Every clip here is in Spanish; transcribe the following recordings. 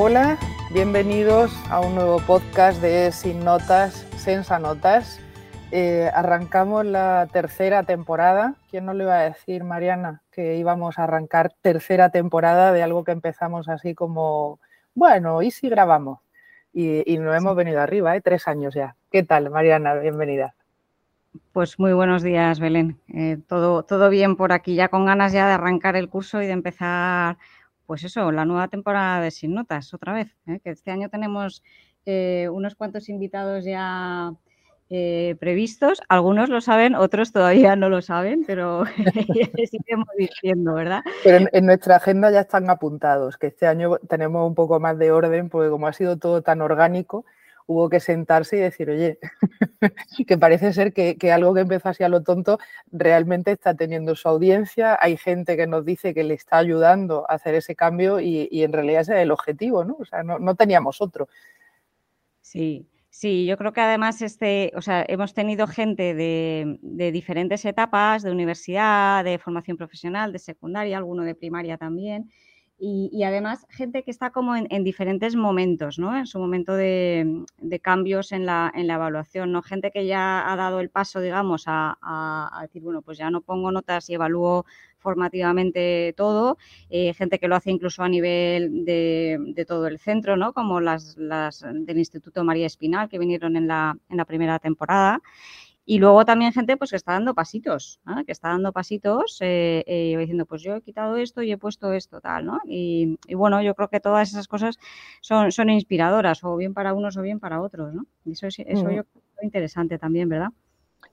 Hola, bienvenidos a un nuevo podcast de Sin Notas, Sensa Notas. Eh, arrancamos la tercera temporada. ¿Quién nos lo iba a decir, Mariana, que íbamos a arrancar tercera temporada de algo que empezamos así como, bueno, ¿y si grabamos? Y, y nos hemos venido arriba, ¿eh? tres años ya. ¿Qué tal, Mariana? Bienvenida. Pues muy buenos días, Belén. Eh, todo, todo bien por aquí, ya con ganas ya de arrancar el curso y de empezar pues eso, la nueva temporada de Sin Notas, otra vez, ¿eh? que este año tenemos eh, unos cuantos invitados ya eh, previstos. Algunos lo saben, otros todavía no lo saben, pero seguimos diciendo, ¿verdad? Pero en, nuestra agenda ya están apuntados, que este año tenemos un poco más de orden, porque como ha sido todo tan orgánico, hubo que sentarse y decir, oye, que parece ser que, que, algo que empezó así a lo tonto realmente está teniendo su audiencia. Hay gente que nos dice que le está ayudando a hacer ese cambio y, y en realidad ese es el objetivo, ¿no? O sea, no, no teníamos otro. Sí, Sí, yo creo que además este, o sea, hemos tenido gente de, de, diferentes etapas, de universidad, de formación profesional, de secundaria, alguno de primaria también, y, y, además gente que está como en, en, diferentes momentos, ¿no? En su momento de, de cambios en la, en la, evaluación, ¿no? Gente que ya ha dado el paso, digamos, a, decir, bueno, pues ya no pongo notas y evalúo formativamente todo, eh, gente que lo hace incluso a nivel de, de todo el centro, ¿no? Como las, las, del Instituto María Espinal que vinieron en la, en la primera temporada. Y luego también gente pues, que está dando pasitos, ¿no? que está dando pasitos eh, eh, diciendo, pues yo he quitado esto y he puesto esto, tal, ¿no? Y, y, bueno, yo creo que todas esas cosas son, son inspiradoras, o bien para unos o bien para otros, ¿no? Eso, es, eso mm. yo creo que es interesante también, ¿verdad?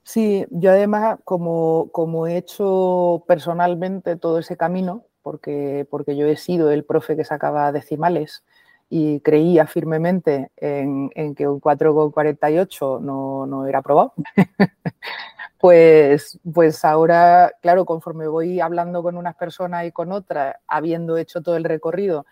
Sí, yo además, como, como he hecho personalmente todo ese camino, porque, porque yo he sido el profe que sacaba decimales, y creía firmemente en, en que un 4,48 no, no era aprobado, pues, pues ahora, claro, conforme voy hablando con unas personas y con otras, habiendo hecho todo el recorrido,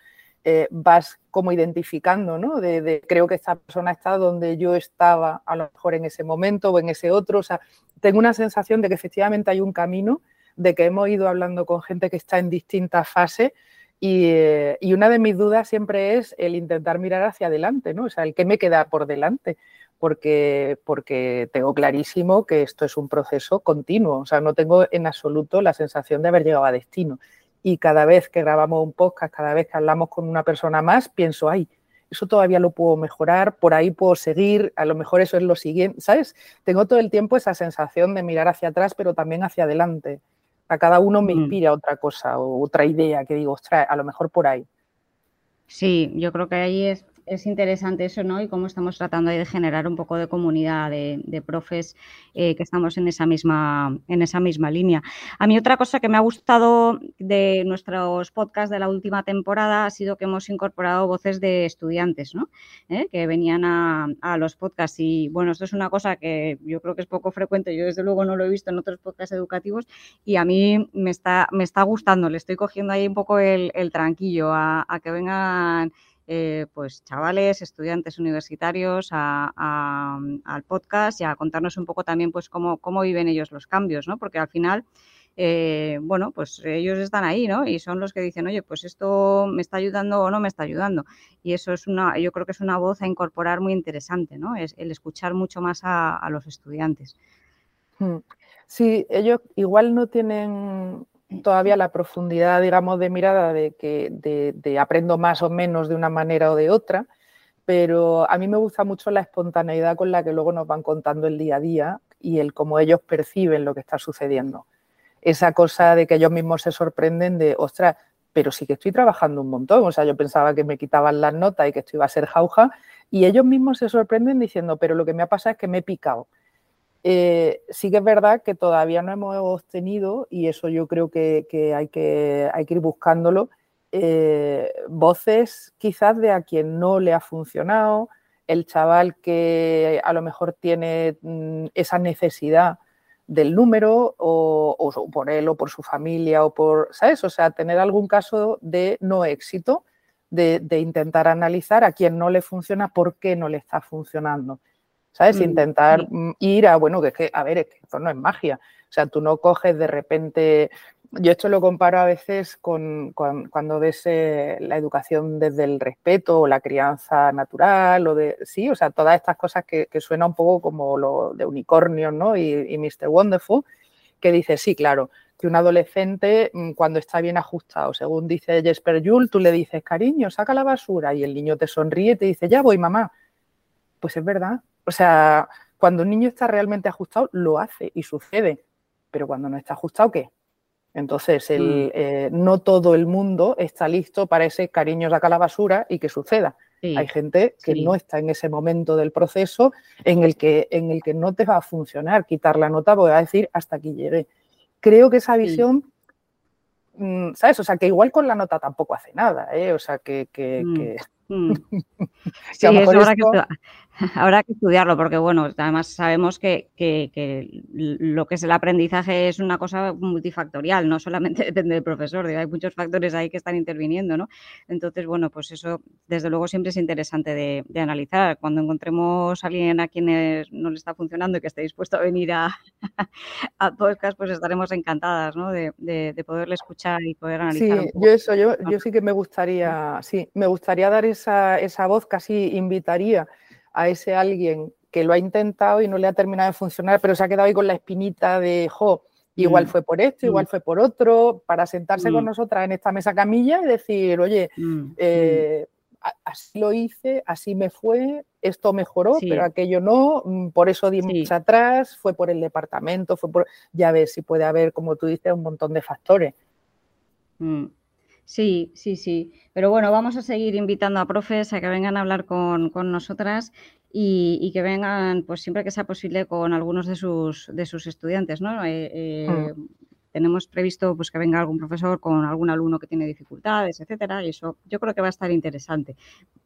eh, vas como identificando, ¿no? De, de, creo que esta persona está donde yo estaba a lo mejor en ese momento o en ese otro. O sea, tengo una sensación de que efectivamente hay un camino, de que hemos ido hablando con gente que está en distintas fases y, eh, y, una de mis dudas siempre es el intentar mirar hacia adelante, ¿no? O sea, el que me queda por delante, porque, porque tengo clarísimo que esto es un proceso continuo, o sea, no tengo en absoluto la sensación de haber llegado a destino. Y cada vez que grabamos un podcast, cada vez que hablamos con una persona más, pienso, ay, eso todavía lo puedo mejorar, por ahí puedo seguir, a lo mejor eso es lo siguiente, ¿sabes? Tengo todo el tiempo esa sensación de mirar hacia atrás, pero también hacia adelante. A cada uno me inspira mm. otra cosa o otra idea que digo, ostras, a lo mejor por ahí. Sí, yo creo que ahí es es interesante eso, ¿no? Y cómo estamos tratando de generar un poco de comunidad de, profes eh, que estamos en esa, misma, en esa misma línea. A mí otra cosa que me ha gustado de nuestros podcasts de la última temporada ha sido que hemos incorporado voces de estudiantes, ¿no? ¿Eh? Que venían a, a, los podcasts y, bueno, esto es una cosa que yo creo que es poco frecuente, yo desde luego no lo he visto en otros podcasts educativos y a mí me está, me está gustando, le estoy cogiendo ahí un poco el, tranquillo a que vengan eh, pues chavales, estudiantes universitarios a, al podcast y a contarnos un poco también pues cómo, cómo viven ellos los cambios, ¿no? Porque al final, eh, bueno, pues ellos están ahí, ¿no? Y son los que dicen, oye, pues esto me está ayudando o no me está ayudando. Y eso es una, yo creo que es una voz a incorporar muy interesante, ¿no? Es el escuchar mucho más a, a los estudiantes. Hmm. Sí, ellos igual no tienen todavía la profundidad, digamos, de mirada de que de, de aprendo más o menos de una manera o de otra, pero a mí me gusta mucho la espontaneidad con la que luego nos van contando el día a día y el cómo ellos perciben lo que está sucediendo. Esa cosa de que ellos mismos se sorprenden de, ostras, pero sí que estoy trabajando un montón. O sea, yo pensaba que me quitaban las notas y que esto iba a ser jauja, y ellos mismos se sorprenden diciendo, pero lo que me ha pasado es que me he picado. Eh, sí que es verdad que todavía no hemos obtenido, y eso yo creo que, hay, que hay que ir buscándolo, eh, voces quizás de a quien no le ha funcionado, el chaval que a lo mejor tiene mm, esa necesidad del número o, o, por él o por su familia o por, ¿sabes? O sea, tener algún caso de no éxito, de, de intentar analizar a quien no le funciona, por qué no le está funcionando ¿sabes? Mm, Intentar mm, ir a, bueno, que es que, a ver, es que esto no es magia. O sea, tú no coges de repente yo esto lo comparo a veces con, cuando ves eh, la educación desde el respeto o la crianza natural o de, sí, o sea, todas estas cosas que, que suena un poco como lo de unicornio, ¿no? Y, Mr. Wonderful, que dice, sí, claro, que un adolescente mm, cuando está bien ajustado, según dice Jesper Jules, tú le dices, cariño, saca la basura y el niño te sonríe y te dice, ya voy, mamá. Pues es verdad. O sea, cuando un niño está realmente ajustado, lo hace y sucede. Pero cuando no está ajustado, ¿qué? Entonces, mm. eh, no todo el mundo está listo para ese cariño saca la basura y que suceda. Hay gente que no está en ese momento del proceso en el, que, en el que no te va a funcionar quitar la nota, voy a decir hasta aquí llegué. Creo que esa visión, mm, ¿sabes? O sea, que igual con la nota tampoco hace nada, ¿eh? O sea, que... Mm. Sí, eso habrá, que, habrá, que, estudiarlo porque, bueno, además sabemos que, lo que es el aprendizaje es una cosa multifactorial, no solamente depende del profesor, hay muchos factores ahí que están interviniendo, ¿no? Entonces, bueno, pues eso desde luego siempre es interesante de, analizar. Cuando encontremos a alguien a quien no le está funcionando y que esté dispuesto a venir a, a podcast, pues estaremos encantadas, ¿no? De, poderle escuchar y poder analizar. Sí, yo eso, yo, yo sí que me gustaría, sí, me gustaría dar esa, voz casi invitaría a ese alguien que lo ha intentado y no le ha terminado de funcionar, pero se ha quedado ahí con la espinita de, jo, igual mm. fue por esto, igual mm. fue por otro, para sentarse con mm. nosotras en esta mesa camilla y decir, oye, eh, así lo hice, así me fue, esto mejoró, pero aquello no, por eso di mucho atrás, fue por el departamento, fue por, ya ves, si puede haber, como tú dices, un montón de factores. Sí, sí, sí. Pero bueno, vamos a seguir invitando a profes a que vengan a hablar con, nosotras y, que vengan, pues siempre que sea posible, con algunos de sus, de sus estudiantes, ¿no? Eh, eh, mm tenemos previsto pues, que venga algún profesor con algún alumno que tiene dificultades, etcétera, y eso yo creo que va a estar interesante.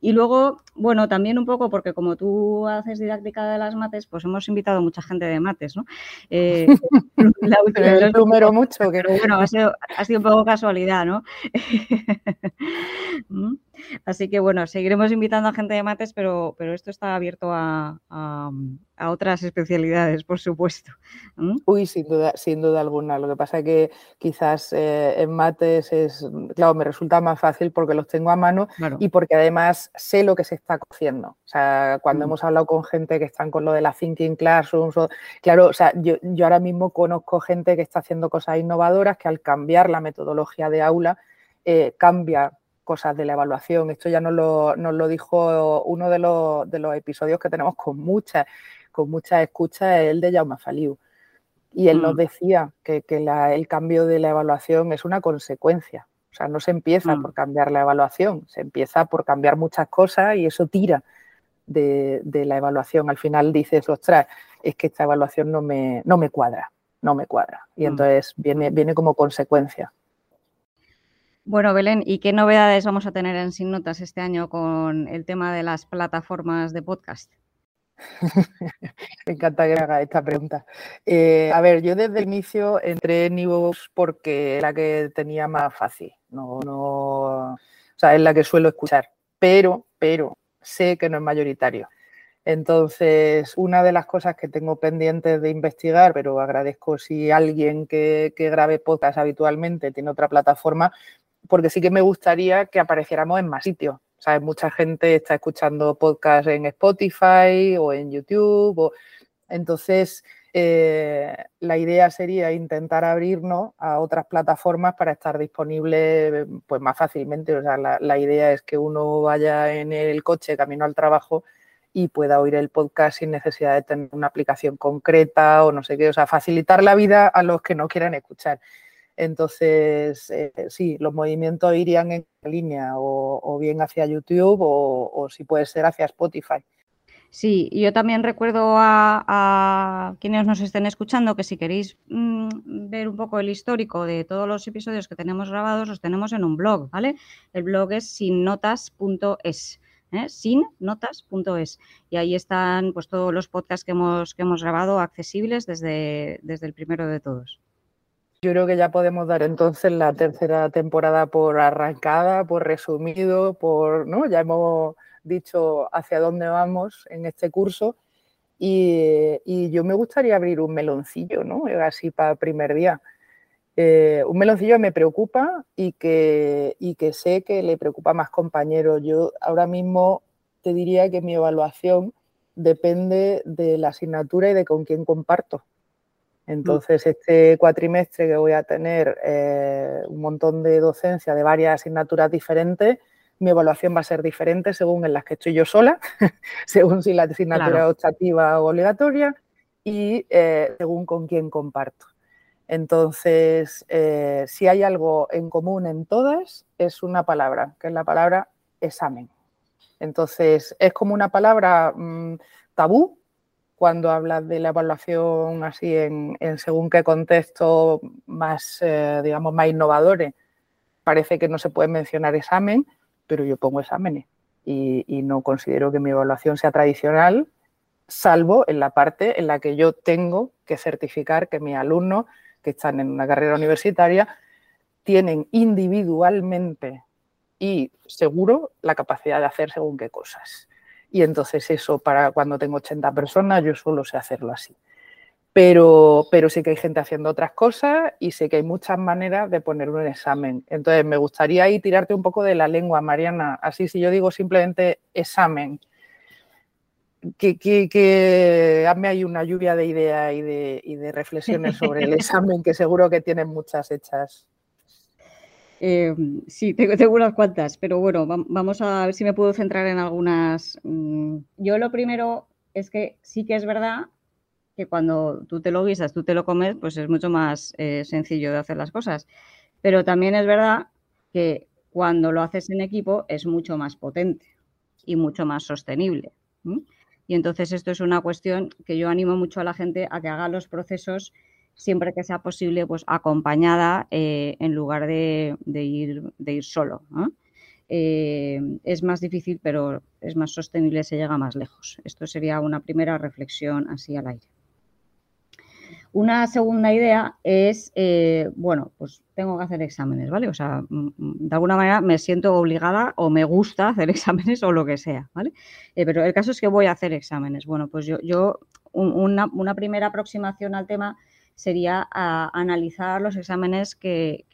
Y luego, bueno, también un poco, porque como tú haces didáctica de las mates, pues hemos invitado a mucha gente de mates, ¿no? Eh, el número mucho, que... bueno, ha sido, ha sido un poco casualidad, ¿no? ¿Mm? Así que bueno, seguiremos invitando a gente de mates, pero, pero esto está abierto a, otras especialidades, por supuesto. Uy, sin duda, sin duda alguna. Lo que pasa es que quizás eh, en mates es, claro, me resulta más fácil porque los tengo a mano y porque además sé lo que se está cociendo. O sea, cuando mm. hemos hablado con gente que están con lo de la thinking classrooms, claro, o sea, yo, yo ahora mismo conozco gente que está haciendo cosas innovadoras que al cambiar la metodología de aula eh, cambia cosas de la evaluación. Esto ya nos lo, nos lo dijo uno de los, de los, episodios que tenemos con muchas con muchas escuchas, el de Jaume Faliu. Y él nos mm. decía que, el cambio de la evaluación es una consecuencia. O sea, no se empieza mm. por cambiar la evaluación, se empieza por cambiar muchas cosas y eso tira de, la evaluación. Al final dices, ostras, es que esta evaluación no me, no me cuadra, no me cuadra. Y mm. entonces viene, viene como consecuencia. Bueno, Belén, ¿y qué novedades vamos a tener en Sin Notas este año con el tema de las plataformas de podcast? Me encanta que me haga esta pregunta. Eh, a ver, yo desde el inicio entré en Evox porque era la que tenía más fácil. No, no, o sea, es la que suelo escuchar. Pero, pero, sé que no es mayoritario. Entonces, una de las cosas que tengo pendientes de investigar, pero agradezco si alguien que, que grabe podcast habitualmente tiene otra plataforma, porque sí que me gustaría que apareciéramos en más sitios. ¿Sabes? Mucha gente está escuchando podcasts en Spotify o en YouTube. O... Entonces, eh, la idea sería intentar abrirnos a otras plataformas para estar disponible pues, más fácilmente. O sea, la, idea es que uno vaya en el coche camino al trabajo y pueda oír el podcast sin necesidad de tener una aplicación concreta o no sé qué. O sea, facilitar la vida a los que no quieran escuchar. Entonces, eh, sí, los movimientos irían en línea o, bien hacia YouTube o, si puede ser hacia Spotify. Sí, yo también recuerdo a, quienes nos estén escuchando que si queréis mm, ver un poco el histórico de todos los episodios que tenemos grabados, los tenemos en un blog, ¿vale? El blog es sinnotas.es. ¿eh? sinnotas.es y ahí están pues todos los podcasts que hemos, que hemos grabado accesibles desde, desde el primero de todos. Yo creo que ya podemos dar entonces la tercera temporada por arrancada, por resumido, por, ¿no? Ya hemos dicho hacia dónde vamos en este curso Y, yo me gustaría abrir un meloncillo, ¿no? Así para primer día. Eh, un meloncillo me preocupa y que, y que sé que le preocupa a más compañeros. Yo ahora mismo te diría que mi evaluación depende de la asignatura y de con quién comparto. Entonces, este cuatrimestre que voy a tener eh, un montón de docencia de varias asignaturas diferentes, mi evaluación va a ser diferente según en las que estoy yo sola, según si la asignatura es optativa o obligatoria y eh, según con quién comparto. Entonces, eh, si hay algo en común en todas, es una palabra, que es la palabra examen. Entonces, es como una palabra mm, tabú cuando hablas de la evaluación así en, según qué contexto más, eh, digamos, más innovadores. Parece que no se puede mencionar examen, pero yo pongo exámenes y, no considero que mi evaluación sea tradicional, salvo en la parte en la que yo tengo que certificar que mis alumnos que están en una carrera universitaria tienen individualmente y seguro la capacidad de hacer según qué cosas. Y entonces eso para cuando tengo 80 personas yo solo sé hacerlo así. Pero, pero sí que hay gente haciendo otras cosas y sé que hay muchas maneras de poner un examen. Entonces me gustaría ahí tirarte un poco de la lengua, Mariana. Así si yo digo simplemente examen, que, que, hazme ahí una lluvia de ideas y de, y de reflexiones sobre el examen, que seguro que tienen muchas hechas. Eh, sí, tengo, unas cuantas, pero bueno, vamos a ver si me puedo centrar en algunas. Mm, yo lo primero es que sí que es verdad que cuando tú te lo guisas, tú te lo comes, pues es mucho más eh, sencillo de hacer las cosas. Pero también es verdad que cuando lo haces en equipo es mucho más potente y mucho más sostenible. Y entonces esto es una cuestión que yo animo mucho a la gente a que haga los procesos siempre que sea posible, pues acompañada eh, en lugar de, ir, de ir solo. Eh, es más difícil, pero es más sostenible, se llega más lejos. Esto sería una primera reflexión así al aire. Una segunda idea es, eh, bueno, pues tengo que hacer exámenes, ¿vale? O sea, mm, mm, de alguna manera me siento obligada o me gusta hacer exámenes o lo que sea, ¿vale? pero el caso es que voy a hacer exámenes. Bueno, pues yo, yo una, una primera aproximación al tema sería analizar los exámenes que,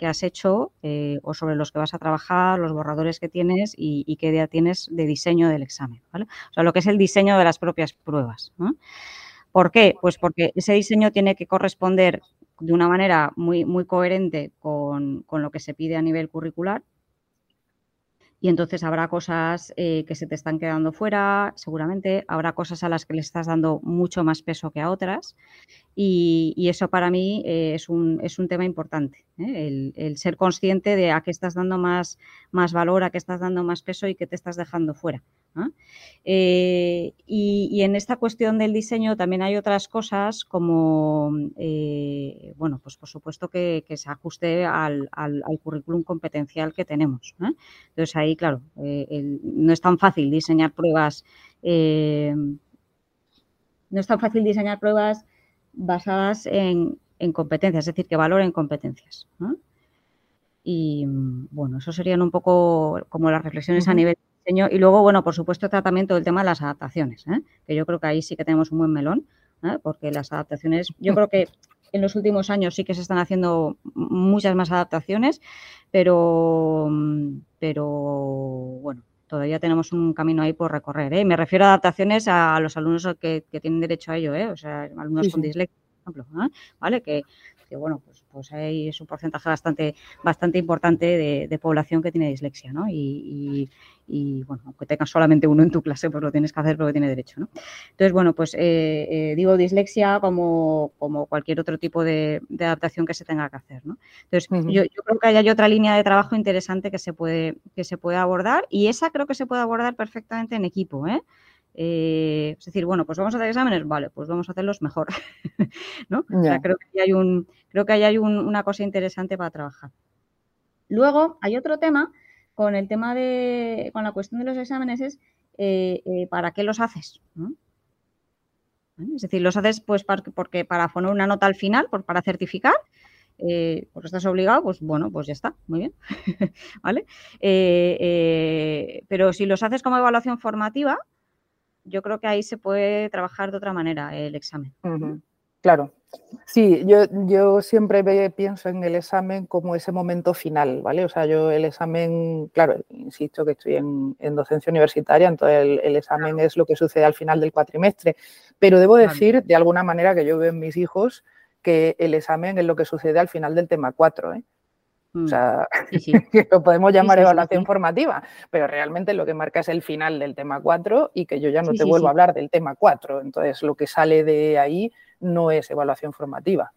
has hecho eh, o sobre los que vas a trabajar, los borradores que tienes y, qué idea tienes de diseño del examen. O sea, lo que es el diseño de las propias pruebas. ¿Por qué? Pues porque ese diseño tiene que corresponder de una manera muy, muy coherente con, con lo que se pide a nivel curricular y entonces habrá cosas eh, que se te están quedando fuera, seguramente, habrá cosas a las que le estás dando mucho más peso que a otras y, eso para mí eh, es, un, es, un, tema importante, ¿eh? el, ser consciente de a qué estás dando más, más valor, a qué estás dando más peso y qué te estás dejando fuera. Y, en esta cuestión del diseño también hay otras cosas como, bueno, pues por supuesto que, se ajuste al, al, al, currículum competencial que tenemos. Entonces ahí claro, eh, no es tan fácil diseñar pruebas. Eh, no es tan fácil diseñar pruebas basadas en, competencias, es decir, que valoren competencias. Y bueno, eso serían un poco como las reflexiones a nivel diseño. Y luego, bueno, por supuesto, tratamiento del tema de las adaptaciones, ¿eh? que yo creo que ahí sí que tenemos un buen melón, porque las adaptaciones, yo creo que en los últimos años sí que se están haciendo muchas más adaptaciones, pero, pero bueno, todavía tenemos un camino ahí por recorrer. ¿eh? Me refiero a adaptaciones a los alumnos que, tienen derecho a ello, ¿eh? o sea, alumnos con dislexia, por ejemplo, ¿eh? ¿vale? Que, bueno, pues, pues hay es un porcentaje bastante, bastante importante de, población que tiene dislexia, ¿no? Y, bueno, aunque tengas solamente uno en tu clase, pues lo tienes que hacer porque tiene derecho, ¿no? Entonces, bueno, pues eh, eh, digo dislexia como, como cualquier otro tipo de, adaptación que se tenga que hacer, ¿no? Entonces, yo, creo que hay otra línea de trabajo interesante que se puede, que se puede abordar y esa creo que se puede abordar perfectamente en equipo, ¿eh? Eh, es decir, bueno, pues vamos a hacer exámenes, vale, pues vamos a hacerlos mejor. ¿no? creo que hay, un, creo que hay una cosa interesante para trabajar. Luego hay otro tema con el tema de, con la cuestión de los exámenes es eh, eh, ¿para qué los haces? Es decir, los haces pues porque para poner una nota al final, por, para certificar, eh, porque estás obligado, pues bueno, pues ya está, muy bien, ¿vale? pero si los haces como evaluación formativa, yo creo que ahí se puede trabajar de otra manera el examen. Claro. Sí, yo, yo siempre pienso en el examen como ese momento final, ¿vale? O sea, yo el examen, claro, insisto que estoy en, docencia universitaria, entonces el, examen es lo que sucede al final del cuatrimestre, pero debo decir de alguna manera que yo veo en mis hijos que el examen es lo que sucede al final del tema 4, ¿eh? O mm. sea, lo podemos llamar evaluación formativa, pero realmente lo que marca es el final del tema 4 y que yo ya no te vuelvo a hablar del tema 4. Entonces, lo que sale de ahí no es evaluación formativa.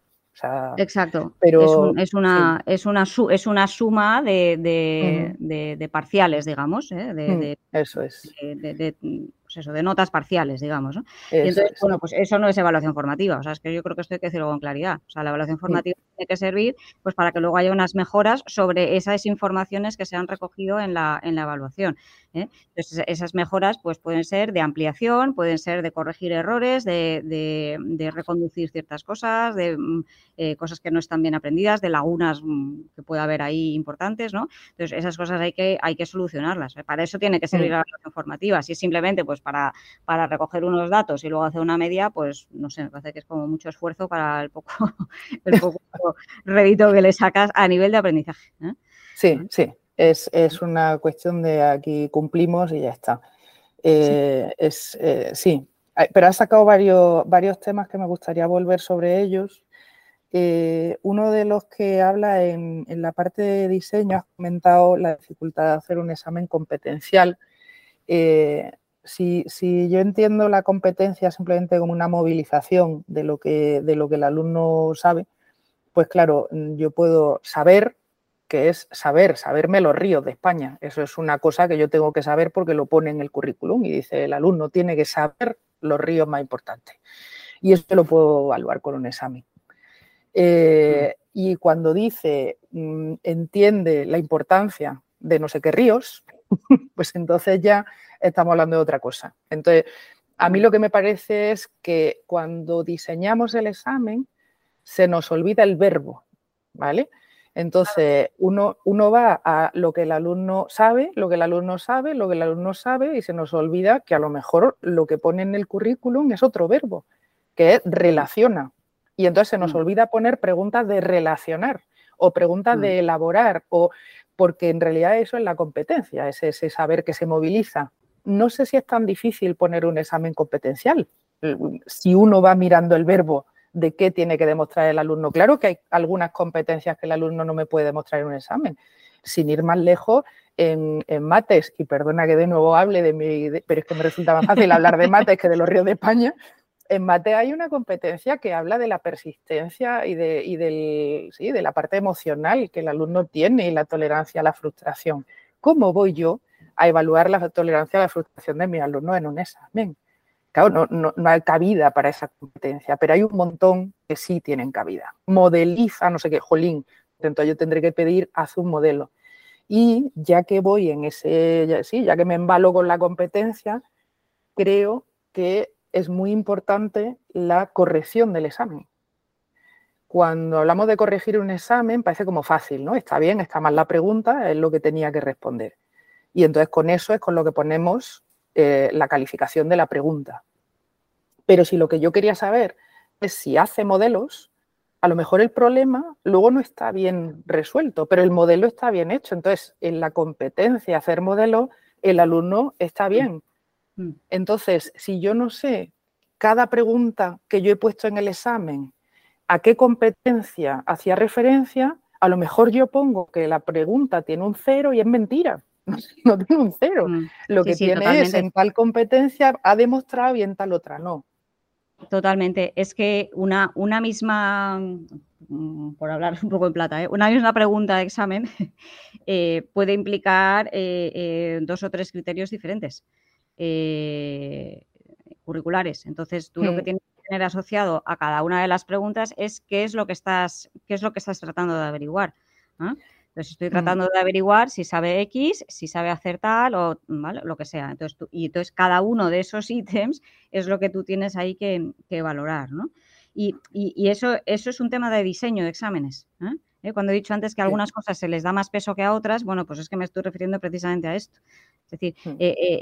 Exacto. Pero, es, una, es, una, es una suma de, parciales, digamos. ¿eh? De, eso es pues eso, de notas parciales, digamos. y entonces, bueno, pues eso no es evaluación formativa. O sea, es que yo creo que esto hay que decirlo con claridad. O sea, la evaluación formativa tiene que servir pues para que luego haya unas mejoras sobre esas informaciones que se han recogido en la, en la evaluación. ¿Eh? Entonces, esas mejoras pues pueden ser de ampliación, pueden ser de corregir errores, de, de, reconducir ciertas cosas, de mm, eh, cosas que no están bien aprendidas, de lagunas mm, que puede haber ahí importantes, ¿no? Entonces, esas cosas hay que, hay que solucionarlas. Para eso tiene que servir la evaluación formativa. Si es simplemente pues para, para recoger unos datos y luego hacer una media, pues no sé, me parece que es como mucho esfuerzo para el poco, el poco rédito que le sacas a nivel de aprendizaje. ¿eh? Sí, sí, es, una cuestión de aquí cumplimos y ya está. Eh, sí. Es, eh, sí, pero has sacado varios, varios temas que me gustaría volver sobre ellos. uno de los que habla en, en, la parte de diseño, has comentado la dificultad de hacer un examen competencial si, yo entiendo la competencia simplemente como una movilización de lo, que, de lo que el alumno sabe, pues claro, yo puedo saber que es saber, saberme los ríos de España. Eso es una cosa que yo tengo que saber porque lo pone en el currículum y dice el alumno tiene que saber los ríos más importantes. Y eso lo puedo evaluar con un examen. Eh, y cuando dice mm, entiende la importancia de no sé qué ríos, pues entonces ya estamos hablando de otra cosa. Entonces, a mí lo que me parece es que cuando diseñamos el examen se nos olvida el verbo, ¿vale? Entonces, uno, uno, va a lo que el alumno sabe, lo que el alumno sabe, lo que el alumno sabe, y se nos olvida que a lo mejor lo que pone en el currículum es otro verbo, que es relaciona. Y entonces se nos mm. olvida poner preguntas de relacionar o preguntas de mm. elaborar, o porque en realidad eso es la competencia, es ese saber que se moviliza no sé si es tan difícil poner un examen competencial. Si uno va mirando el verbo de qué tiene que demostrar el alumno, claro que hay algunas competencias que el alumno no me puede demostrar en un examen. Sin ir más lejos, en, mates, y perdona que de nuevo hable de mi, pero es que me resulta más fácil hablar de mates que de los ríos de España. En mate hay una competencia que habla de la persistencia y, de, y del, sí, de la parte emocional que el alumno tiene y la tolerancia a la frustración. ¿Cómo voy yo a evaluar la tolerancia a la frustración de mi alumno en un examen. Claro, no, hay cabida para esa competencia, pero hay un montón que sí tienen cabida. Modeliza, no sé qué, jolín, entonces yo tendré que pedir, haz un modelo. Y ya que voy en ese, ya, sí, ya que me embalo con la competencia, creo que es muy importante la corrección del examen. Cuando hablamos de corregir un examen, parece como fácil, ¿no? Está bien, está mal la pregunta, es lo que tenía que responder. Y entonces con eso es con lo que ponemos eh, la calificación de la pregunta. Pero si lo que yo quería saber es si hace modelos, a lo mejor el problema luego no está bien resuelto, pero el modelo está bien hecho. Entonces, en la competencia hacer modelos, el alumno está bien. Mm. Entonces, si yo no sé cada pregunta que yo he puesto en el examen, a qué competencia hacía referencia, a lo mejor yo pongo que la pregunta tiene un cero y es mentira. no tiene un cero. Mm. Lo que tiene es en tal competencia ha demostrado y en tal otra no. Totalmente. Es que una, una misma, mm, por hablar un poco en plata, ¿eh? una misma pregunta de examen eh, puede implicar eh, dos o tres criterios diferentes curriculares. Entonces, tú lo que tienes que tener asociado a cada una de las preguntas es qué es lo que estás, qué es lo que estás tratando de averiguar. Entonces estoy mm. tratando de averiguar si sabe X, si sabe hacer tal o lo que sea. Entonces, y entonces cada uno de esos ítems es lo que tú tienes ahí que, valorar, ¿no? Y, eso, eso es un tema de diseño de exámenes. ¿eh? ¿Eh? Cuando he dicho antes que algunas cosas se les da más peso que a otras, bueno, pues es que me estoy refiriendo precisamente a esto. Es decir, hmm. eh, eh,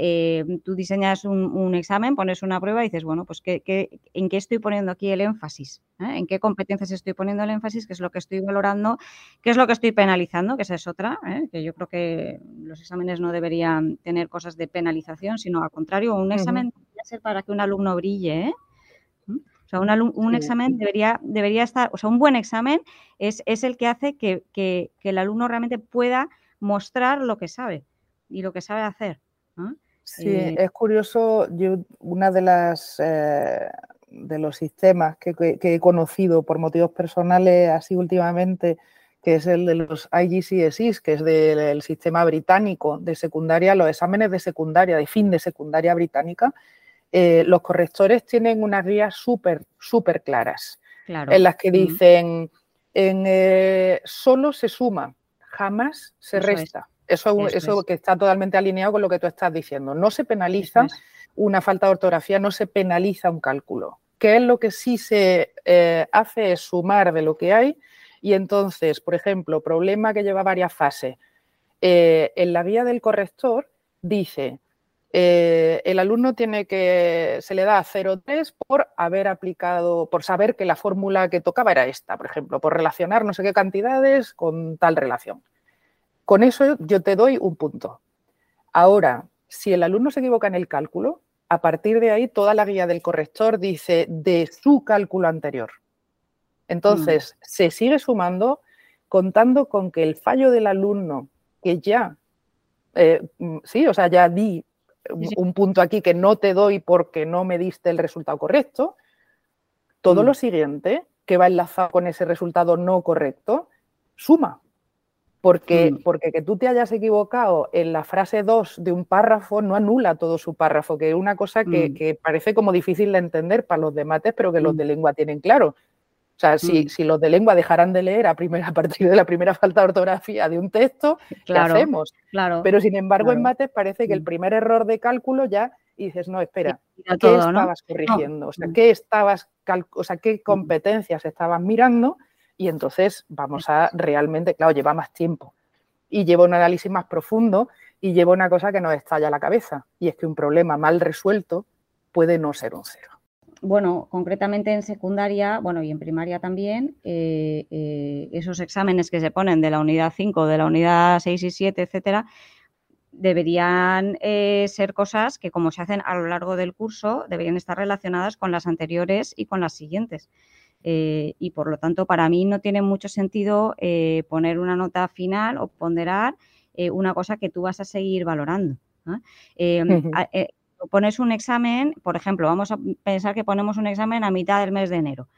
eh, tú diseñas un, examen, pones una prueba y dices, bueno, pues ¿qué, en qué estoy poniendo aquí el énfasis? ¿En qué competencias estoy poniendo el énfasis? ¿Qué es lo que estoy valorando? ¿Qué es lo que estoy penalizando? Que esa es otra, que yo creo que los exámenes no deberían tener cosas de penalización, sino al contrario, un examen debería ser para que un alumno brille, O sea, un, examen debería, debería estar, o sea, un buen examen es, es el que hace que, que, que el alumno realmente pueda mostrar lo que sabe y lo que sabe hacer. Sí, eh, es curioso, yo una de las eh, de los sistemas que, he conocido por motivos personales así últimamente, que es el de los IGCSEs, que es del sistema británico de secundaria, los exámenes de secundaria, de fin de secundaria británica, eh, los correctores tienen unas guías súper, súper claras, en las que dicen, en, solo se suma, jamás se resta. Eso, eso, que está totalmente alineado con lo que tú estás diciendo. No se penaliza una falta de ortografía, no se penaliza un cálculo. ¿Qué es lo que sí se eh, hace? Es sumar de lo que hay y entonces, por ejemplo, problema que lleva varias fases. Eh, en la vía del corrector dice, eh, el alumno tiene que, se le da 0,3 por haber aplicado, por saber que la fórmula que tocaba era esta, por ejemplo, por relacionar no sé qué cantidades con tal relación. Con eso yo te doy un punto. Ahora, si el alumno se equivoca en el cálculo, a partir de ahí toda la guía del corrector dice de su cálculo anterior. Entonces, mm. se sigue sumando contando con que el fallo del alumno, que ya, eh, mm, sí, o sea, ya di un punto aquí que no te doy porque no me diste el resultado correcto, todo mm. lo siguiente que va enlazado con ese resultado no correcto, suma. Porque, mm. porque que tú te hayas equivocado en la frase 2 de un párrafo no anula todo su párrafo, que es una cosa que, mm. parece como difícil de entender para los de mates, pero que los mm. de lengua tienen claro. O sea, si, los de lengua dejaran de leer a, primera, a partir de la primera falta de ortografía de un texto, ¿qué hacemos? Claro, pero sin embargo, en mates parece que el primer error de cálculo ya dices, no, espera, ¿qué estabas corrigiendo? O sea, ¿qué estabas, o sea, qué competencias estabas mirando? Y entonces vamos a realmente, claro, lleva más tiempo y lleva un análisis más profundo y lleva una cosa que nos estalla la cabeza y es que un problema mal resuelto puede no ser un cero. Bueno, concretamente en secundaria, bueno, y en primaria también, eh, eh, esos exámenes que se ponen de la unidad 5, de la unidad 6 y 7, etcétera, deberían eh, ser cosas que, como se hacen a lo largo del curso, deberían estar relacionadas con las anteriores y con las siguientes. Eh, y por lo tanto, para mí no tiene mucho sentido eh, poner una nota final o ponderar eh, una cosa que tú vas a seguir valorando. pones un examen, por ejemplo, vamos a pensar que ponemos un examen a mitad del mes de enero.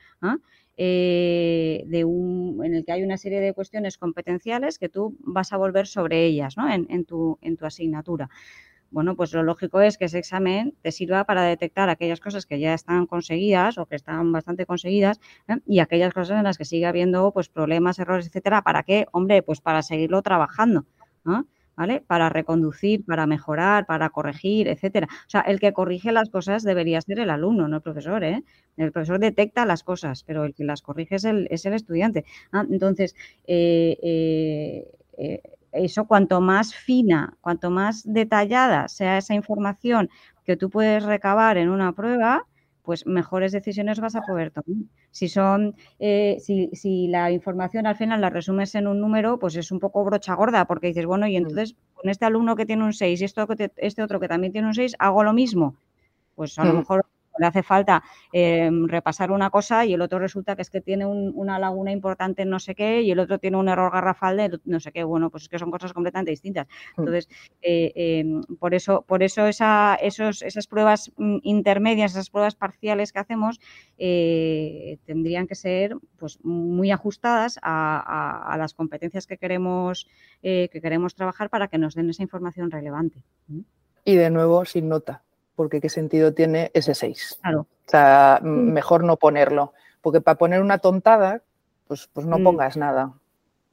de un, en el que hay una serie de cuestiones competenciales que tú vas a volver sobre ellas ¿no? en, tu, en tu asignatura. Bueno, pues lo lógico es que ese examen te sirva para detectar aquellas cosas que ya están conseguidas o que están bastante conseguidas ¿eh? y aquellas cosas en las que sigue habiendo pues problemas, errores, etcétera. ¿Para qué? Hombre, pues para seguirlo trabajando. ¿Vale? Para reconducir, para mejorar, para corregir, etcétera. O sea, el que corrige las cosas debería ser el alumno, no el profesor, ¿eh? El profesor detecta las cosas, pero el que las corrige es el, es el estudiante. Ah, entonces, eh, eh, eso cuanto más fina, cuanto más detallada sea esa información que tú puedes recabar en una prueba, pues mejores decisiones vas a poder tomar. Si son, eh, si, si, la información al final la resumes en un número, pues es un poco brocha gorda, porque dices, bueno, y entonces con este alumno que tiene un 6 y esto, este otro que también tiene un 6, hago lo mismo. Pues a lo mejor le hace falta em, repasar una cosa y el otro resulta que es que tiene una laguna importante en no sé qué y el otro tiene un error garrafal de no sé qué. Bueno, pues es que son cosas completamente distintas. Mm. Entonces, eh, em, por eso, por eso esa, esos, esas pruebas mm, intermedias, esas pruebas parciales que hacemos, eh, tendrían que ser pues muy ajustadas a, las competencias que queremos, eh, que queremos trabajar para que nos den esa información relevante. Y de nuevo, sin nota porque qué sentido tiene ese 6. Claro. O sea, mm. mejor no ponerlo, porque para poner una tontada, pues, pues no mm. pongas nada.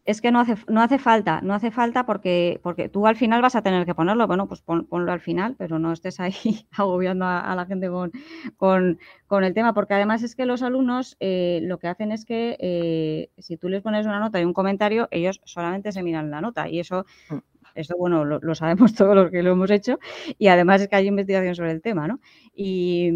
Es que no hace, no hace falta, no hace falta porque, porque tú al final vas a tener que ponerlo. Bueno, pues ponlo al final, pero no estés ahí agobiando a, la gente con, con, el tema, porque además es que los alumnos eh, lo que hacen es que eh, si tú les pones una nota y un comentario, ellos solamente se miran la nota y eso mm Esto, bueno, lo, sabemos todos los que lo hemos hecho y además es que hay investigación sobre el tema, ¿no? Y,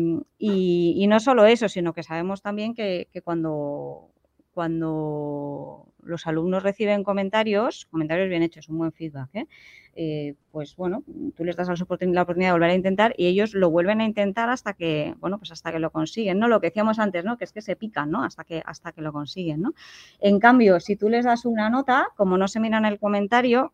no solo eso, sino que sabemos también que, que cuando, cuando los alumnos reciben comentarios, comentarios bien hechos, un buen feedback, ¿eh? Eh, pues bueno, tú les das la oportunidad, de volver a intentar y ellos lo vuelven a intentar hasta que, bueno, pues hasta que lo consiguen, ¿no? Lo que decíamos antes, ¿no? Que es que se pican, ¿no? Hasta que, hasta que lo consiguen, ¿no? En cambio, si tú les das una nota, como no se miran el comentario,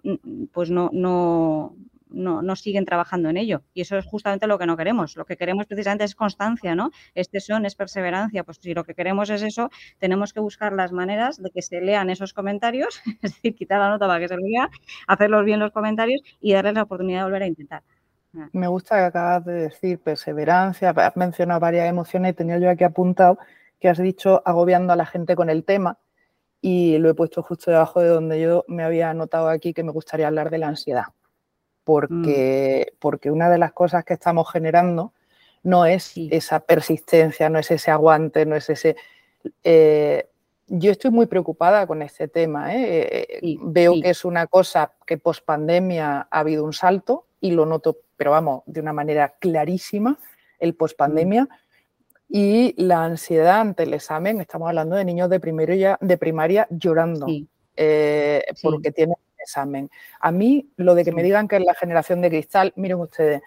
pues no, no, no, no, siguen trabajando en ello. Y eso es justamente lo que no queremos. Lo que queremos precisamente es constancia, ¿no? Este son, es perseverancia. Pues si lo que queremos es eso, tenemos que buscar las maneras de que se lean esos comentarios, es decir, quitar la nota para que se lea, hacerlos bien los comentarios y darles la oportunidad de volver a intentar. Ah. Me gusta que acabas de decir perseverancia, has mencionado varias emociones tenía yo aquí apuntado que has dicho agobiando a la gente con el tema y lo he puesto justo debajo de donde yo me había anotado aquí que me gustaría hablar de la ansiedad. Mm. porque, porque una de las cosas que estamos generando no es esa persistencia, no es ese aguante, no es ese... Eh, yo estoy muy preocupada con este tema. ¿eh? Eh, veo que es una cosa que post pandemia ha habido un salto y lo noto, pero vamos, de una manera clarísima, el post pandemia. Mm. Y la ansiedad ante el examen, estamos hablando de niños de, primero ya, de primaria llorando, porque tienen examen. A mí, lo de que me digan que es la generación de cristal, miren ustedes,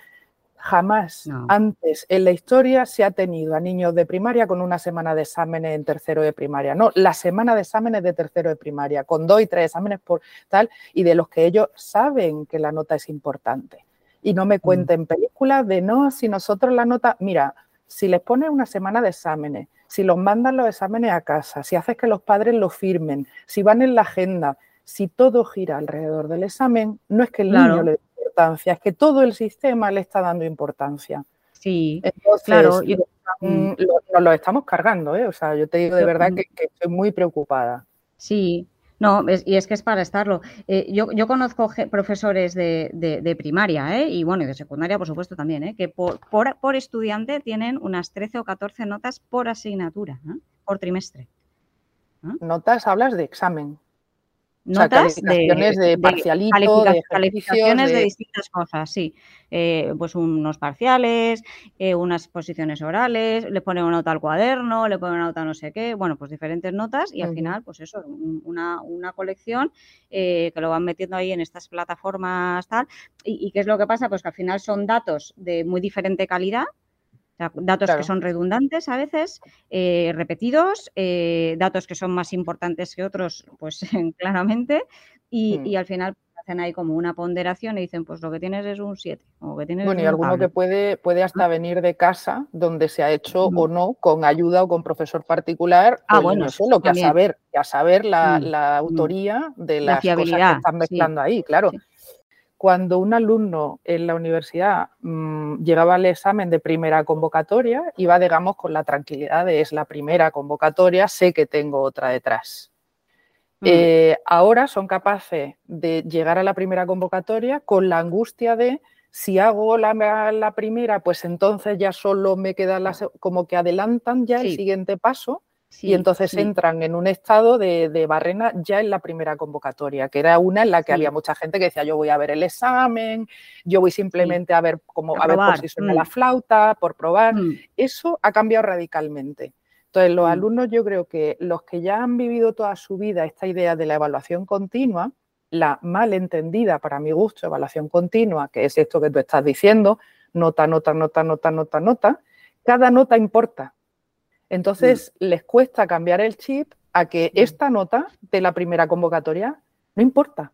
jamás antes en la historia se ha tenido a niños de primaria con una semana de exámenes en tercero de primaria. No, la semana de exámenes de tercero de primaria, con dos y tres exámenes por tal, y de los que ellos saben que la nota es importante. Y no me mm. cuenten películas de no, si nosotros la nota, mira, si les pones una semana de exámenes, si los mandan los exámenes a casa, si haces que los padres lo firmen, si van en la agenda, si todo gira alrededor del examen, no es que el niño le dé importancia, es que todo el sistema le está dando importancia. Sí, claro. Y... Mm. Nos lo estamos cargando, ¿eh? O sea, yo te digo de verdad que, estoy muy preocupada. Sí, no, y es que es para estarlo. Eh, yo, conozco profesores de, primaria ¿eh? y bueno, y de secundaria, por supuesto, también, ¿eh? que por, por, estudiante tienen unas 13 o 14 notas por asignatura, por trimestre. Notas, hablas de examen notas calificaciones de, parcialito, de, calificaciones de... distintas cosas, sí. Eh, pues unos parciales, eh, unas posiciones orales, le ponen una nota al cuaderno, le ponen una nota no sé qué, bueno, pues diferentes notas y al final, pues eso, una, colección eh, que lo van metiendo ahí en estas plataformas tal. ¿Y, ¿Y qué es lo que pasa? Pues que al final son datos de muy diferente calidad, datos que son redundantes a veces, eh, repetidos, eh, datos que son más importantes que otros, pues claramente, y, mm. al final hacen ahí como una ponderación y dicen, pues lo que tienes es un 7. bueno, y alguno que puede, puede hasta venir de casa, donde se ha hecho o no, con ayuda o con profesor particular, ah, bueno, eso, lo que a saber, a saber la, mm, mm. autoría de las cosas que están mezclando ahí, claro cuando un alumno en la universidad mm, llegaba al examen de primera convocatoria, iba, digamos, con la tranquilidad de es la primera convocatoria, sé que tengo otra detrás. Eh, ahora son capaces de llegar a la primera convocatoria con la angustia de si hago la, primera, pues entonces ya solo me queda la, como que adelantan ya el siguiente paso y entonces entran en un estado de, barrena ya en la primera convocatoria, que era una en la que había mucha gente que decía yo voy a ver el examen, yo voy simplemente a ver cómo a, ver por si suena la mm. flauta, por probar. Mm. Eso ha cambiado radicalmente. Entonces, los mm. alumnos, yo creo que los que ya han vivido toda su vida esta idea de la evaluación continua, la mal entendida para mi gusto, evaluación continua, que es esto que tú estás diciendo, nota, nota, nota, nota, nota, nota, cada nota importa. Entonces, mm. les cuesta cambiar el chip a que mm. esta nota de la primera convocatoria no importa.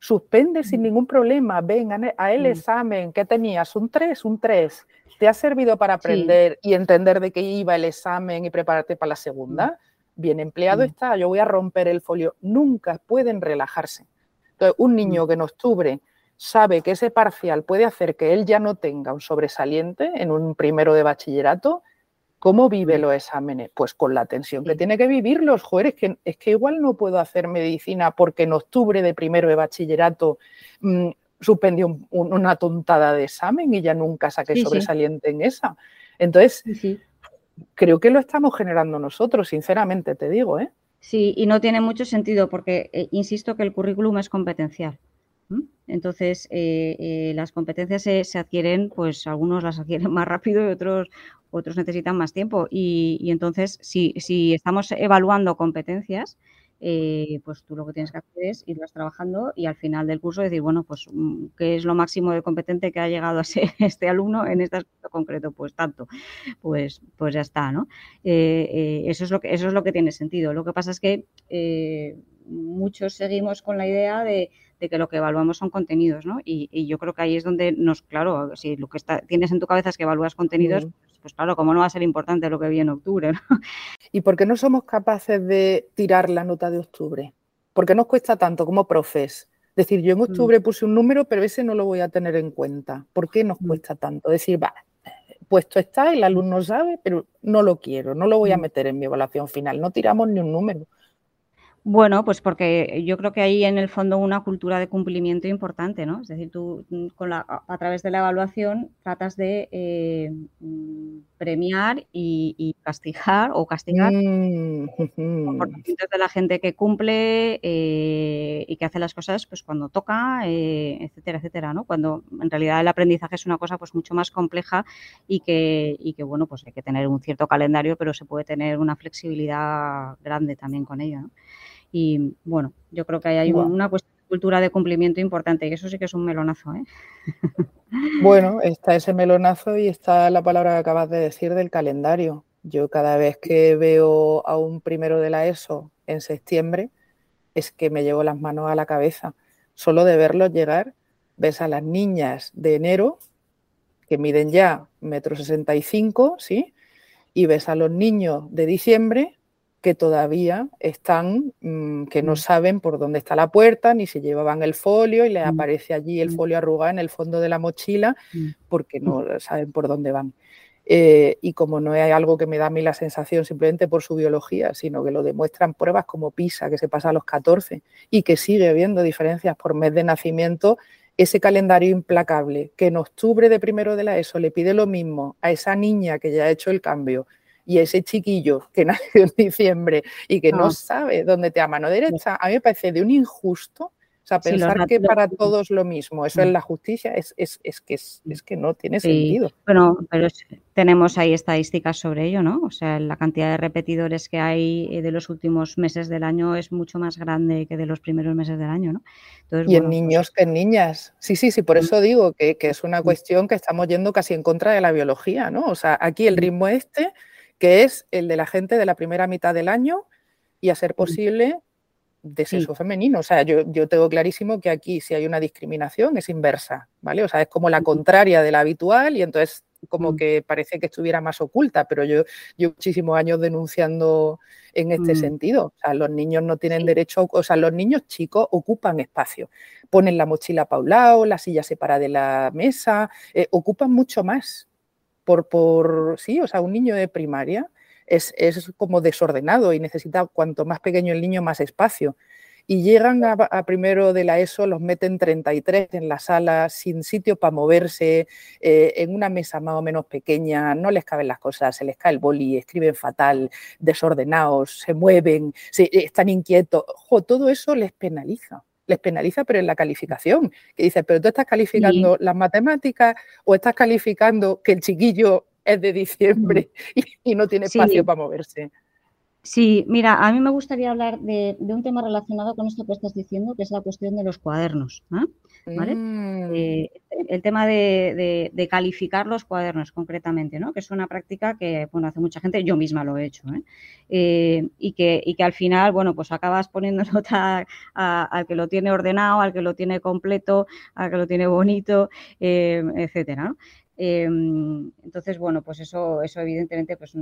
Suspende sin mm. ningún problema. Ven a el examen. ¿Qué tenías? Un 3, un 3. ¿Te ha servido para aprender y entender de qué iba el examen y prepararte para la segunda? Bien empleado está. Yo voy a romper el folio. Nunca pueden relajarse. Entonces, un niño que en octubre sabe que ese parcial puede hacer que él ya no tenga un sobresaliente en un primero de bachillerato, ¿Cómo vive los exámenes? Pues con la tensión que tiene que vivir los es que, es que igual no puedo hacer medicina porque en octubre de primero de bachillerato mmm, suspendió una tontada de examen y ya nunca saqué sobresaliente en esa. Entonces, creo que lo estamos generando nosotros, sinceramente te digo. ¿eh? Sí, y no tiene mucho sentido porque, eh, insisto, que el currículum es competencial. Entonces, eh, eh, las competencias se, adquieren, pues algunos las adquieren más rápido y otros, otros necesitan más tiempo. Y, entonces, si, si, estamos evaluando competencias, eh, pues tú lo que tienes que hacer es irlas trabajando y al final del curso decir, bueno, pues mm, qué es lo máximo de competente que ha llegado a ser este alumno en este aspecto concreto, pues tanto, pues, pues ya está, ¿no? eso, es lo que, eso es lo que tiene sentido. Lo que pasa es que muchos seguimos con la idea de, que lo que evaluamos son contenidos, ¿no? Y, yo creo que ahí es donde nos, claro, si lo que está, tienes en tu cabeza es que evalúas contenidos, pues, claro, ¿cómo no va a ser importante lo que vi en octubre? ¿Y por qué no somos capaces de tirar la nota de octubre? ¿Por qué nos cuesta tanto como profes? Decir, yo en mm. octubre puse un número, pero ese no lo voy a tener en cuenta. ¿Por qué nos mm. cuesta tanto? Decir, va, puesto está, el alumno sabe, pero no lo quiero, no lo voy a mm. meter en mi evaluación final, no tiramos ni un número. Bueno, pues porque yo creo que hay en el fondo una cultura de cumplimiento importante, ¿no? Es decir, tú mm, con la, a través de la evaluación tratas de eh, mm, premiar y, castigar o castigar mm, comportamientos de la gente que cumple eh, y que hace las cosas pues cuando toca, eh, etcétera, etcétera, ¿no? Cuando en realidad el aprendizaje es una cosa pues mucho más compleja y que, y que bueno, pues hay que tener un cierto calendario, pero se puede tener una flexibilidad grande también con ello, ¿no? Y bueno, yo creo que hay una cuestión de cultura de cumplimiento importante y eso sí que es un melonazo. ¿eh? Bueno, está ese melonazo y está la palabra que acabas de decir del calendario. Yo cada vez que veo a un primero de la ESO en septiembre, es que me llevo las manos a la cabeza. Solo de verlos llegar, ves a las niñas de enero, que miden ya metro sesenta y cinco, ¿sí? Y ves a los niños de diciembre que todavía están, mm, que no mm. saben por dónde está la puerta, ni si llevaban el folio y les mm. aparece allí el folio arrugado en el fondo de la mochila porque no saben por dónde van. Eh, y como no hay algo que me da a mí la sensación simplemente por su biología, sino que lo demuestran pruebas como PISA, que se pasa a los 14 y que sigue habiendo diferencias por mes de nacimiento, ese calendario implacable que en octubre de primero de la ESO le pide lo mismo a esa niña que ya ha hecho el cambio y ese chiquillo que nació en diciembre y que no ah. sabe dónde te da mano derecha, a mí me parece de un injusto. O sea, pensar que para todos lo mismo, eso es mm. la justicia, es, es, es que, es, que no tiene sentido. Bueno, pero tenemos ahí estadísticas sobre ello, ¿no? O sea, la cantidad de repetidores que hay eh, de los últimos meses del año es mucho más grande que de los primeros meses del año, ¿no? y en pues niños que en niñas. Sí, sí, sí, por mm. eso digo que, que, es una mm. cuestión que estamos yendo casi en contra de la biología, ¿no? O sea, aquí el ritmo este que es el de la gente de la primera mitad del año y a ser posible de sexo femenino. O sea, yo, tengo clarísimo que aquí si hay una discriminación es inversa, ¿vale? O sea, es como la contraria de la habitual y entonces como mm. que parece que estuviera más oculta, pero yo llevo muchísimos años denunciando en este mm. sentido. O sea, los niños no tienen derecho, o sea, los niños chicos ocupan espacio, ponen la mochila para un lado, la silla separa de la mesa, eh, ocupan mucho más por, sí, o sea, un niño de primaria es, como desordenado y necesita cuanto más pequeño el niño, más espacio. Y llegan a, primero de la ESO, los meten 33 en la sala, sin sitio para moverse, eh, en una mesa más o menos pequeña, no les caben las cosas, se les cae el boli, escriben fatal, desordenados, se mueven, están inquietos. todo eso les penaliza les penaliza, pero en la calificación, que dice, pero tú estás calificando las matemáticas o estás calificando que el chiquillo es de diciembre y, no tiene espacio para moverse. Sí, mira, a mí me gustaría hablar de, un tema relacionado con esto que estás diciendo, que es la cuestión de los cuadernos. ¿Vale? Mm. Eh, el tema de, calificar los cuadernos concretamente, ¿no? que es una práctica que bueno, hace mucha gente, yo misma lo he hecho, ¿eh? Eh, y, que, y que al final, bueno, pues acabas poniendo nota al que lo tiene ordenado, al que lo tiene completo, al que lo tiene bonito, etcétera. entonces, bueno, pues eso, eso evidentemente, pues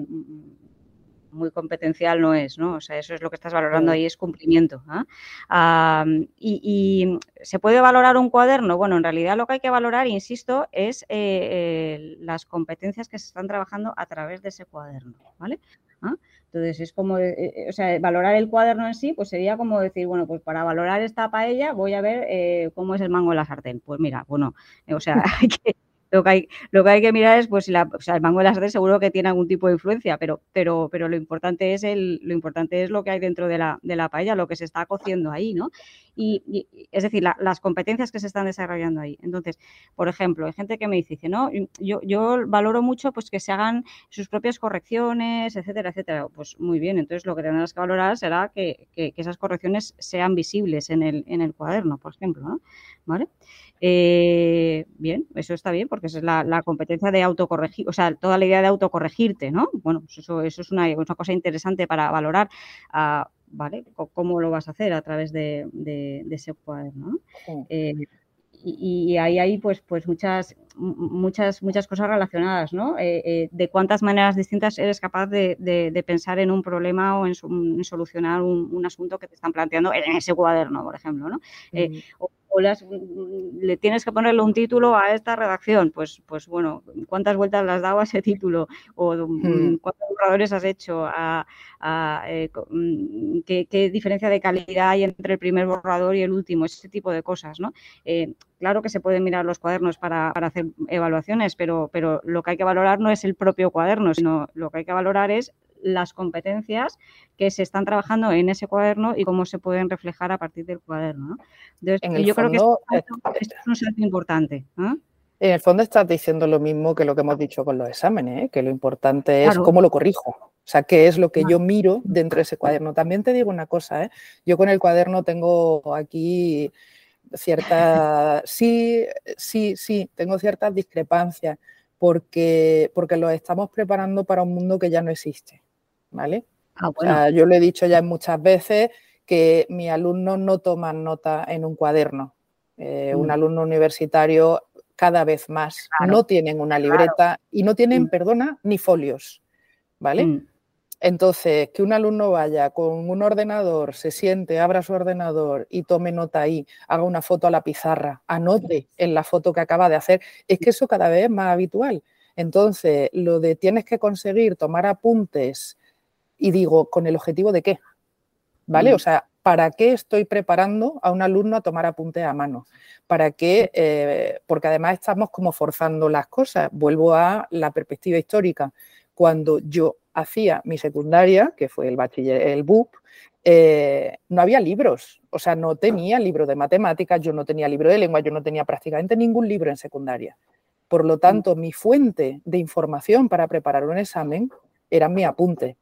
muy competencial no es, ¿no? O sea, eso es lo que estás valorando ahí, es cumplimiento. ¿ah? y, se puede valorar un cuaderno? Bueno, en realidad lo que hay que valorar, insisto, es eh, eh, las competencias que se están trabajando a través de ese cuaderno, ¿vale? ¿Ah? Entonces, es como, eh, o sea, valorar el cuaderno en sí, pues sería como decir, bueno, pues para valorar esta paella voy a ver cómo es el mango de la sartén. Pues mira, bueno, o sea, hay que, lo que hay, lo que, hay que mirar es, pues, la, el mango de las redes seguro que tiene algún tipo de influencia, pero, pero, pero lo importante es el, lo importante es lo que hay dentro de la, de la paella, lo que se está cociendo ahí, ¿no? y, es decir, las competencias que se están desarrollando ahí. Entonces, por ejemplo, hay gente que me dice, no, yo, yo valoro mucho pues que se hagan sus propias correcciones, etcétera, etcétera. Pues muy bien, entonces lo que tendrás que valorar será que, esas correcciones sean visibles en el, en el cuaderno, por ejemplo, ¿no? ¿Vale? Eh, bien, eso está bien porque esa es la, competencia de autocorregir, o sea, toda la idea de autocorregirte, ¿no? Bueno, pues eso, eso es una, cosa interesante para valorar. ¿Vale? ¿Cómo lo vas a hacer a través de, ese cuaderno? Eh, y, ahí hay pues, pues muchas, muchas, muchas cosas relacionadas, ¿no? Eh, de cuántas maneras distintas eres capaz de, pensar en un problema o en, solucionar un, asunto que te están planteando en ese cuaderno, por ejemplo, ¿no? o le tienes que ponerle un título a esta redacción, pues, pues bueno, ¿cuántas vueltas le has dado a ese título? ¿O mm, hmm. cuántos borradores has hecho? Eh, mm, ¿qué, diferencia de calidad hay entre el primer borrador y el último? Ese tipo de cosas, ¿no? Eh, claro que se pueden mirar los cuadernos para, para, hacer evaluaciones, pero, pero lo que hay que valorar no es el propio cuaderno, sino lo que hay que valorar es las competencias que se están trabajando en ese cuaderno y cómo se pueden reflejar a partir del cuaderno. yo creo que esto, es un salto importante. En el fondo estás diciendo lo mismo que lo que hemos dicho con los exámenes, ¿eh? que lo importante es cómo lo corrijo. O sea, qué es lo que yo miro dentro de ese cuaderno. También te digo una cosa, ¿eh? yo con el cuaderno tengo aquí ciertas, sí, sí, sí, tengo ciertas discrepancias porque, porque lo estamos preparando para un mundo que ya no existe. ¿Vale? Ah, yo lo he dicho ya muchas veces que mis alumnos no toman nota en un cuaderno. Eh, un mm. alumno universitario cada vez más no tienen una libreta y no tienen, mm. perdona, ni folios, ¿vale? Mm. Entonces, que un alumno vaya con un ordenador, se siente, abra su ordenador y tome nota ahí, haga una foto a la pizarra, anote en la foto que acaba de hacer, es que eso cada vez es más habitual. Entonces, lo de tienes que conseguir tomar apuntes y digo, ¿con el objetivo de qué? ¿Vale? O mm. sea, ¿para qué estoy preparando a un alumno a tomar apunte a mano? ¿Para qué? Eh, porque además estamos como forzando las cosas. Vuelvo a la perspectiva histórica. Cuando yo hacía mi secundaria, que fue el bachiller, el BUP, eh, no había libros, o sea, no tenía libro de matemáticas, yo no tenía libro de lengua, yo no tenía prácticamente ningún libro en secundaria. Por lo tanto, mi fuente de información para preparar un examen eran mi apunte.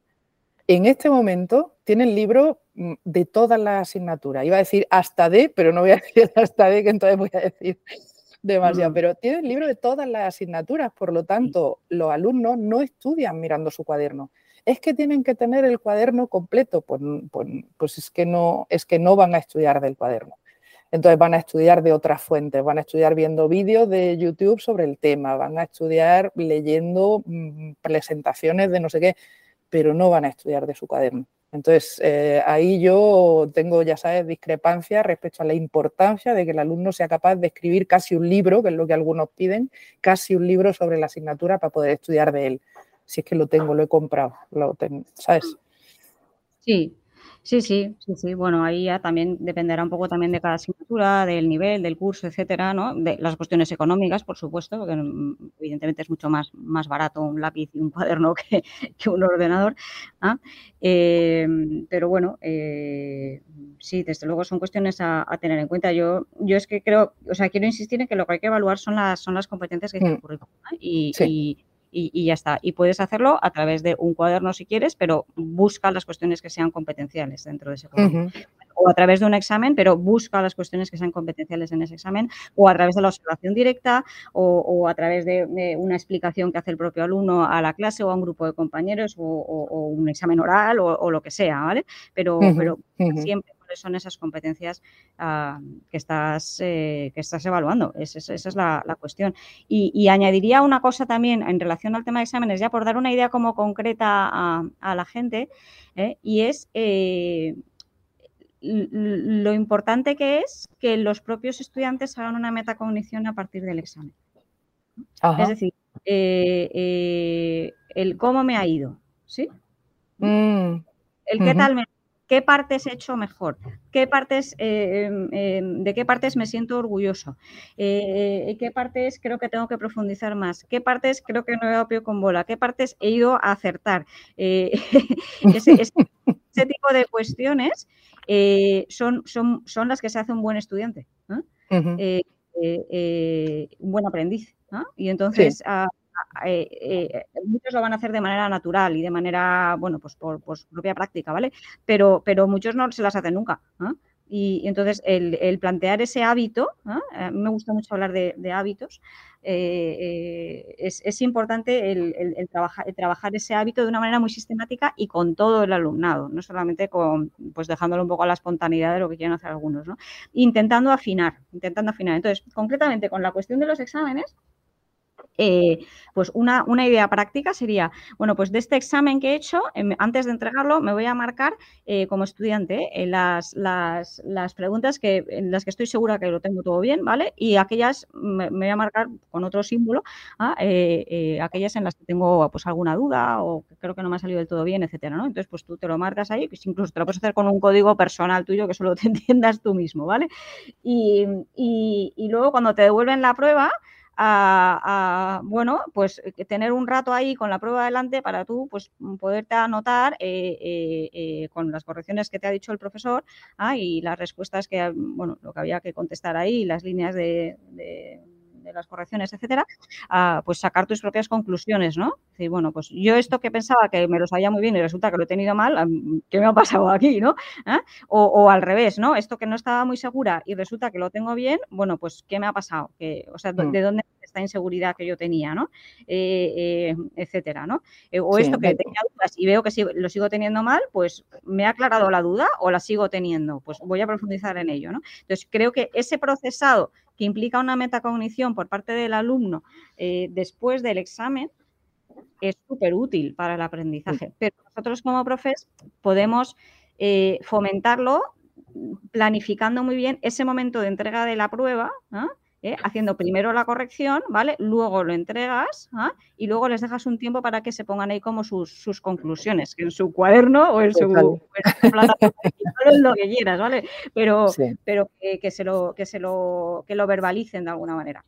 En este momento tienen libro mm, de todas las asignaturas. Iba a decir hasta D, pero no voy a decir hasta D, que entonces voy a decir demasiado. Mm. Pero tienen libro de todas las asignaturas, por lo tanto, los alumnos no estudian mirando su cuaderno. Es que tienen que tener el cuaderno completo. Pues, pues, pues es, que no, es que no van a estudiar del cuaderno. Entonces van a estudiar de otras fuentes, van a estudiar viendo vídeos de YouTube sobre el tema, van a estudiar leyendo mm, presentaciones de no sé qué pero no van a estudiar de su cuaderno. Entonces, eh, ahí yo tengo, ya sabes, discrepancia respecto a la importancia de que el alumno sea capaz de escribir casi un libro, que es lo que algunos piden, casi un libro sobre la asignatura para poder estudiar de él. Si es que lo tengo, lo he comprado, lo ¿sabes? Sí, Sí, sí, sí, sí. Bueno, ahí ya también dependerá un poco también de cada asignatura, del nivel, del curso, etcétera, ¿no? De las cuestiones económicas, por supuesto, porque mm, evidentemente es mucho más, más barato un lápiz y un cuaderno que, un ordenador. ¿ah? Em, pero bueno, eh, sí, desde luego son cuestiones a, tener en cuenta. Yo, yo es que creo, o sea, quiero insistir en que lo que hay que evaluar son las, son las competencias que tiene el mm. currículum. y y, ya está. Y puedes hacerlo a través de un cuaderno si quieres, pero busca las cuestiones que sean competenciales dentro de ese cuaderno. O a través de un examen, pero busca las cuestiones que sean competenciales en ese examen, o a través de la observación directa, o, a través de, una explicación que hace el propio alumno a la clase o a un grupo de compañeros, o, un examen oral, o, lo que sea, ¿vale? Pero, pero siempre son esas competencias ah, que, estás, eh, que estás evaluando. esa es la, cuestión. Y, añadiría una cosa también en relación al tema de exámenes, ya por dar una idea como concreta a, la gente, ¿eh? y es eh, lo importante que es que los propios estudiantes hagan una metacognición a partir del examen. Es decir, el cómo me ha ido, ¿sí? Mm, el qué tal me ¿Qué partes he hecho mejor? ¿Qué partes, eh, em, em, ¿De qué partes me siento orgulloso? Eh, ¿Qué partes creo que tengo que profundizar más? ¿Qué partes creo que no he dado pie con bola? ¿Qué partes he ido a acertar? Eh, ese tipo de cuestiones eh, son, son, son las que se hace un buen estudiante, eh, eh, un buen aprendiz. Y entonces, ah, muchos lo van a hacer de manera natural y de manera, bueno, pues por, su propia práctica, ¿vale? Pero, pero muchos no se las hacen nunca. Y, entonces el, plantear ese hábito, a mí me gusta mucho hablar de, hábitos, eh, eh, es, importante el, trabajar, ese hábito de una manera muy sistemática y con todo el alumnado, no solamente con, pues dejándolo un poco a la espontaneidad de lo que quieren hacer algunos, ¿no? Intentando afinar, intentando afinar. Entonces, concretamente con la cuestión de los exámenes, eh, pues una, una, idea práctica sería, bueno, pues de este examen que he hecho, em, antes de entregarlo, me voy a marcar eh, como estudiante eh, las, las, las, preguntas que, en las que estoy segura que lo tengo todo bien, ¿vale? Y aquellas me, voy a marcar con otro símbolo, ¿ah? aquellas en las que tengo pues alguna duda o creo que no me ha salido del todo bien, etcétera, ¿no? Entonces, pues tú te lo marcas ahí, que incluso te lo puedes hacer con un código personal tuyo que solo te entiendas tú mismo, ¿vale? Y, y, y luego cuando te devuelven la prueba, a, bueno, pues eh, tener un rato ahí con la prueba adelante para tú, pues mm, poderte anotar eh, eh, con las correcciones que te ha dicho el profesor ah, y las respuestas que, bueno, lo que había que contestar ahí, las líneas de, las correcciones, etcétera, pues sacar tus propias conclusiones, ¿no? Decir, bueno, pues yo esto que pensaba que me lo sabía muy bien y resulta que lo he tenido mal, ¿qué me ha pasado aquí, no? ¿Ah? O, al revés, ¿no? Esto que no estaba muy segura y resulta que lo tengo bien, bueno, pues ¿qué me ha pasado? Que, o sea, ¿de mm. dónde esta inseguridad que yo tenía, ¿no? Eh, eh, etcétera, ¿no? Eh, o esto que tenía dudas y veo que lo sigo teniendo mal, pues me ha aclarado la duda o la sigo teniendo, pues voy a profundizar en ello, ¿no? Entonces, creo que ese procesado que implica una metacognición por parte del alumno después del examen, es súper útil para el aprendizaje. Pero nosotros como profes podemos fomentarlo planificando muy bien ese momento de entrega de la prueba, ¿no? ¿Eh? haciendo primero la corrección, ¿vale? Luego lo entregas ¿ah? y luego les dejas un tiempo para que se pongan ahí como sus, conclusiones, en su cuaderno o en su, plataforma, lo que quieras, ¿vale? Pero, pero que, se lo, que se lo, que lo verbalicen de alguna manera.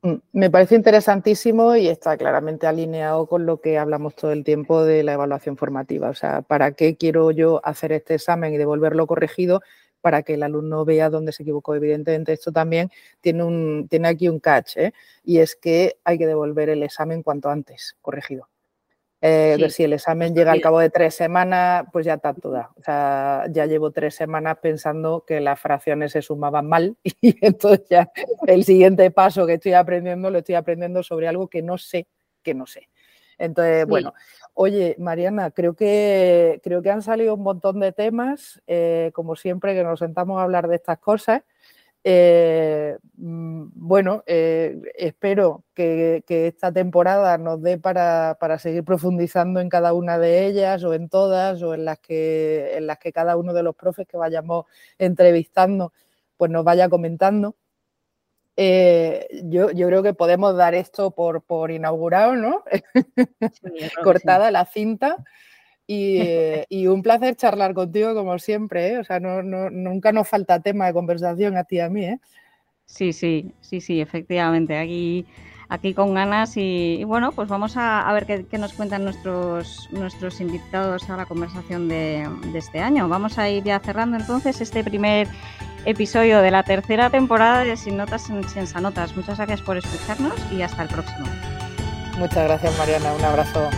Mm, me parece interesantísimo y está claramente alineado con lo que hablamos todo el tiempo de la evaluación formativa. O sea, ¿para qué quiero yo hacer este examen y devolverlo corregido para que el alumno vea dónde se equivocó. Evidentemente, esto también tiene, un, tiene aquí un catch, ¿eh? y es que hay que devolver el examen cuanto antes, corregido. Eh, si el examen llega al cabo de tres semanas, pues ya está toda. O sea, ya llevo tres semanas pensando que las fracciones se sumaban mal y entonces ya el siguiente paso que estoy aprendiendo lo estoy aprendiendo sobre algo que no sé, que no sé. Entonces, bueno, Oye, Mariana, creo que, creo que han salido un montón de temas, eh, como siempre que nos sentamos a hablar de estas cosas. Eh, mm, bueno, eh, espero que, esta temporada nos dé para, seguir profundizando en cada una de ellas o en todas o en las que, en las que cada uno de los profes que vayamos entrevistando pues nos vaya comentando. Eh, yo, creo que podemos dar esto por, por inaugurado, ¿no? Cortada la cinta. Y, un placer charlar contigo como siempre, ¿eh? O sea, no, nunca nos falta tema de conversación a ti y a mí, ¿eh? Sí, sí, sí, sí, efectivamente. Aquí, aquí con ganas y, bueno, pues vamos a, ver qué, nos cuentan nuestros, nuestros invitados a la conversación de, de este año. Vamos a ir ya cerrando entonces este primer episodio de la tercera temporada de Sin Notas Sin Sanotas. Muchas gracias por escucharnos y hasta el próximo. Muchas gracias Mariana, un abrazo.